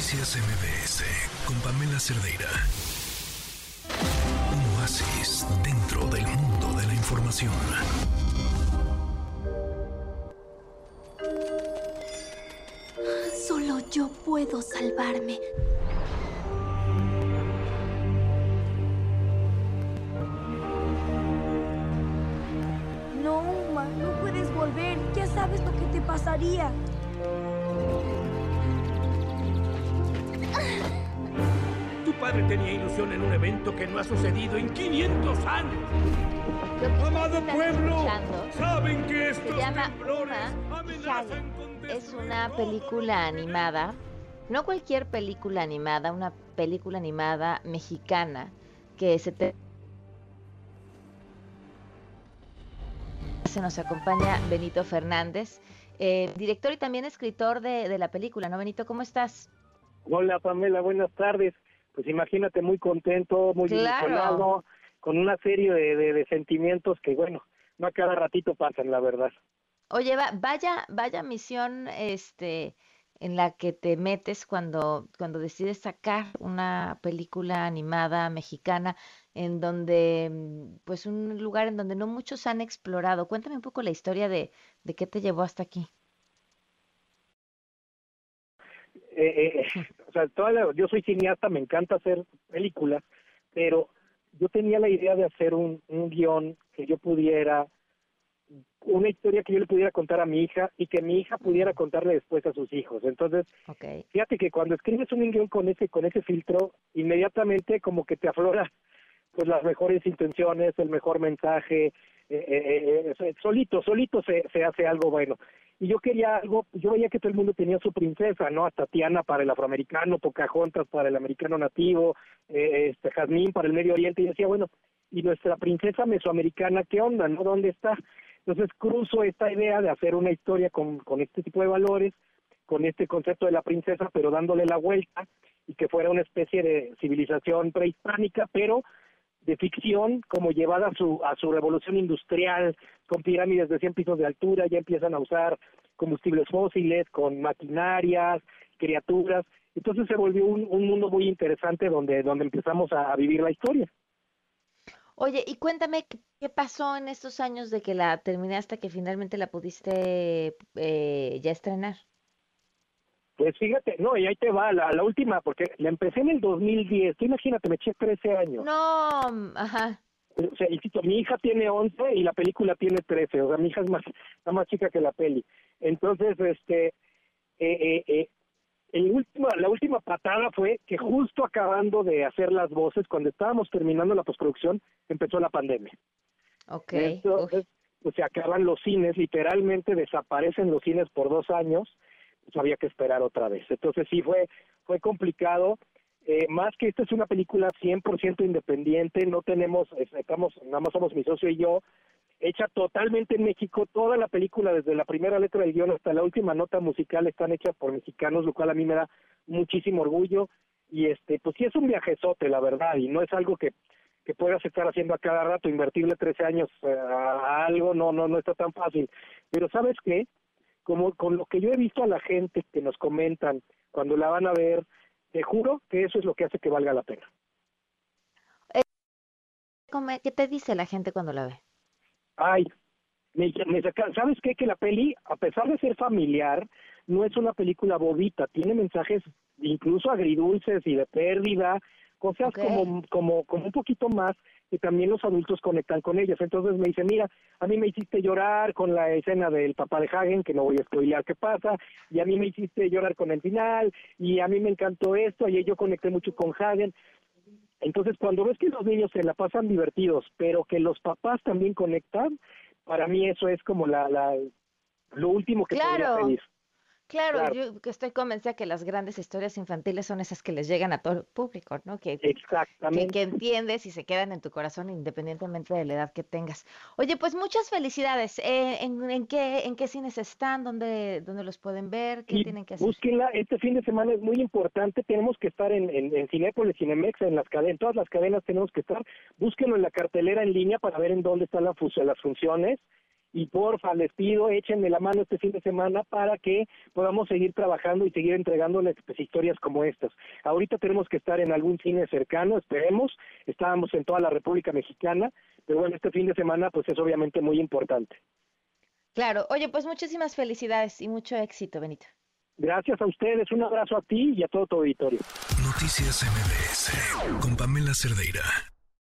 Noticias MBS con Pamela Cerdeira. Un oasis dentro del mundo de la información. Solo yo puedo salvarme. No, Uma, no puedes volver. Ya sabes lo que te pasaría. Padre tenía ilusión en un evento que no ha sucedido en 500 años. Amado pueblo, saben que se estos llama Uma amenazan con Es una película animada, no cualquier película animada, una película animada mexicana que se te... Se nos acompaña Benito Fernández, eh, director y también escritor de, de la película, ¿no, Benito? ¿Cómo estás? Hola Pamela, buenas tardes. Pues imagínate muy contento, muy Claro. con una serie de, de- de sentimientos que bueno, no a cada ratito pasan, la verdad. Oye, va- vaya, vaya misión este en la que te metes cuando, cuando decides sacar una película animada mexicana en donde, pues un lugar en donde no muchos han explorado. Cuéntame un poco la historia de, de qué te llevó hasta aquí. Eh, eh, o sea, toda la- yo soy cineasta, me encanta hacer películas, pero yo tenía la idea de hacer un, un guion que yo pudiera, una historia que yo le pudiera contar a mi hija y que mi hija pudiera contarle después a sus hijos. Entonces, fíjate que cuando escribes un guion con ese con ese filtro inmediatamente como que te aflora pues las mejores intenciones el mejor mensaje eh, eh, eh, solito solito se, se hace algo bueno. Y yo quería algo yo veía que todo el mundo tenía su princesa no hasta Tatiana para el afroamericano Pocahontas para el americano nativo eh, este Jazmín para el Medio Oriente y decía bueno y nuestra princesa mesoamericana qué onda no dónde está entonces cruzo esta idea de hacer una historia con con este tipo de valores con este concepto de la princesa, pero dándole la vuelta y que fuera una especie de civilización prehispánica, pero de ficción como llevada a su a su revolución industrial con pirámides de 100 pisos de altura, ya empiezan a usar combustibles fósiles, con maquinarias, criaturas, entonces se volvió un, un mundo muy interesante donde donde empezamos a, vivir la historia. Oye, y cuéntame qué, qué pasó en estos años de que la terminaste, que finalmente la pudiste eh, ya estrenar. Pues fíjate, no, y ahí te va la, la última, porque la empecé en el 2010, tú imagínate, me eché 13 años. No, ajá. o sea, insisto, mi hija tiene 11 y la película tiene 13, o sea, mi hija es más, está más chica que la peli. Entonces, este, eh, eh, eh, el último, la última patada fue que justo acabando de hacer las voces, cuando estábamos terminando la postproducción, empezó la pandemia. Ok. Entonces, pues se acaban los cines, literalmente desaparecen los cines por dos años, pues había que esperar otra vez. Entonces sí fue, fue complicado. Eh, más que esta es una película 100% independiente, no tenemos, estamos, nada más somos mi socio y yo, hecha totalmente en México, toda la película, desde la primera letra del guion hasta la última nota musical, están hechas por mexicanos, lo cual a mí me da muchísimo orgullo, y este, pues sí es un viajezote, la verdad, y no es algo que, que puedas estar haciendo a cada rato, invertirle 13 años eh, a algo, no, no, no está tan fácil. Pero ¿sabes qué? Como con lo que yo he visto a la gente que nos comentan cuando la van a ver, te juro que eso es lo que hace que valga la pena. Come- ¿Qué te dice la gente cuando la ve? Ay, me, me saca- ¿sabes qué? Que la peli, a pesar de ser familiar, no es una película bobita, tiene mensajes incluso agridulces y de pérdida, cosas como, como, como un poquito más que también los adultos conectan con ellas. Entonces me dice, mira, a mí me hiciste llorar con la escena del papá de Hagen, que no voy a spoilear qué pasa, y a mí me hiciste llorar con el final, y a mí me encantó esto, y yo conecté mucho con Hagen. Entonces, cuando ves que los niños se la pasan divertidos, pero que los papás también conectan, para mí eso es como la, la lo último que podría Claro. pedir. Claro, Claro. yo estoy convencida que las grandes historias infantiles son esas que les llegan a todo el público, ¿no? Que, Exactamente. que entiendes y se quedan en tu corazón independientemente de la edad que tengas. Oye, pues muchas felicidades. Eh, ¿en, en qué, ¿En qué cines están? ¿Dónde, dónde los pueden ver? ¿Qué Y tienen que hacer? búsquenla, este fin de semana es muy importante, tenemos que estar en, en, en Cinépolis, Cinemex, en las cadenas, en todas las cadenas tenemos que estar, búsquenlo en la cartelera en línea para ver en dónde están la las funciones y porfa, les pido, échenme la mano este fin de semana para que podamos seguir trabajando y seguir entregándoles pues, historias como estas. Ahorita tenemos que estar en algún cine cercano, esperemos, estábamos en toda la República Mexicana, pero bueno, este fin de semana pues es obviamente muy importante. Claro, oye, pues muchísimas felicidades y mucho éxito, Benito. Gracias a ustedes, un abrazo a ti y a todo tu auditorio. Noticias MBS con Pamela Cerdeira.